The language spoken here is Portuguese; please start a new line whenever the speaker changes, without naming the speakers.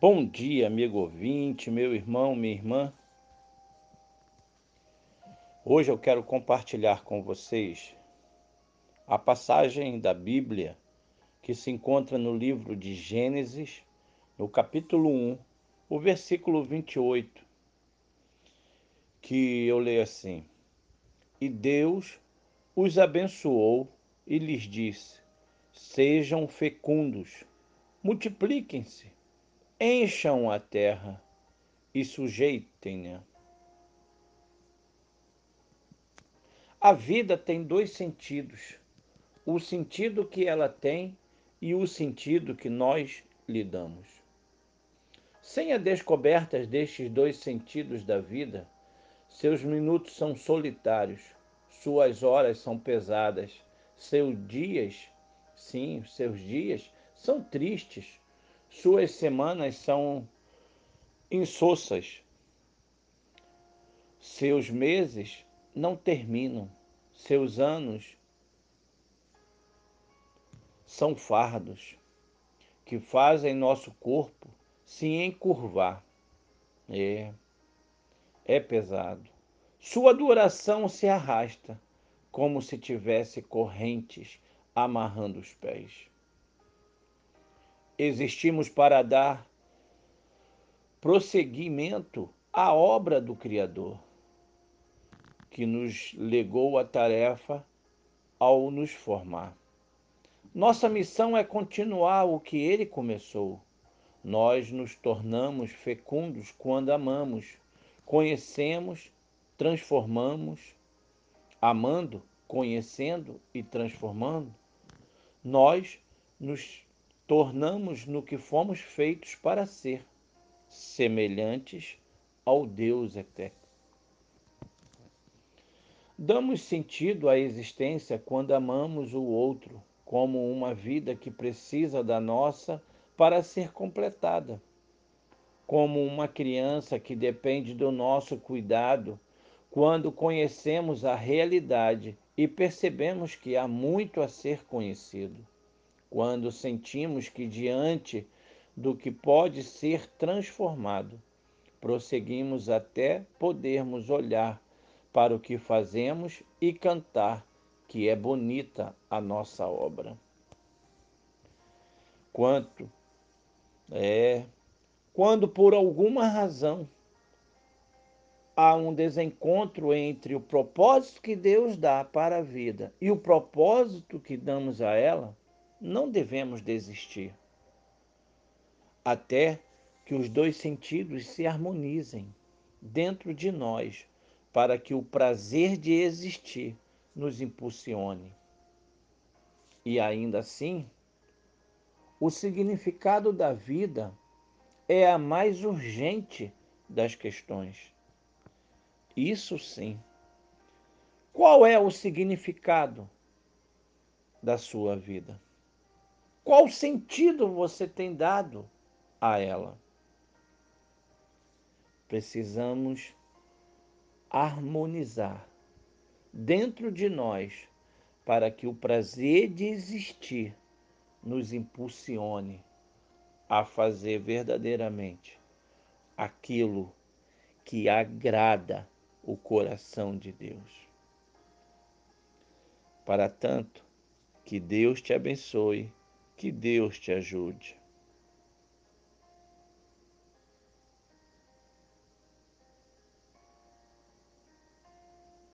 Bom dia, amigo ouvinte, meu irmão, minha irmã. Hoje eu quero compartilhar com vocês a passagem da Bíblia que se encontra no livro de Gênesis, no capítulo 1, o versículo 28, que eu leio assim: E Deus os abençoou e lhes disse: Sejam fecundos, multipliquem-se encham a terra e sujeitem-na. A vida tem dois sentidos: o sentido que ela tem e o sentido que nós lhe damos. Sem a descoberta destes dois sentidos da vida, seus minutos são solitários, suas horas são pesadas, seus dias, sim, seus dias são tristes, suas semanas são insossas. Seus meses não terminam. Seus anos são fardos que fazem nosso corpo se encurvar. É, é pesado. Sua duração se arrasta como se tivesse correntes amarrando os pés. Existimos para dar prosseguimento à obra do Criador, que nos legou a tarefa ao nos formar. Nossa missão é continuar o que ele começou. Nós nos tornamos fecundos quando amamos, conhecemos, transformamos, amando, conhecendo e transformando. Nós nos tornamos no que fomos feitos para ser, semelhantes ao Deus eterno. Damos sentido à existência quando amamos o outro como uma vida que precisa da nossa para ser completada, como uma criança que depende do nosso cuidado quando conhecemos a realidade e percebemos que há muito a ser conhecido quando sentimos que, diante do que pode ser transformado, prosseguimos até podermos olhar para o que fazemos e cantar que é bonita a nossa obra. Quanto é quando por alguma razão há um desencontro entre o propósito que Deus dá para a vida e o propósito que damos a ela, não devemos desistir até que os dois sentidos se harmonizem dentro de nós para que o prazer de existir nos impulsione. E ainda assim, o significado da vida é a mais urgente das questões. Isso sim. Qual é o significado da sua vida? Qual sentido você tem dado a ela? Precisamos harmonizar dentro de nós para que o prazer de existir nos impulsione a fazer verdadeiramente aquilo que agrada o coração de Deus. Para tanto, que Deus te abençoe que Deus te ajude.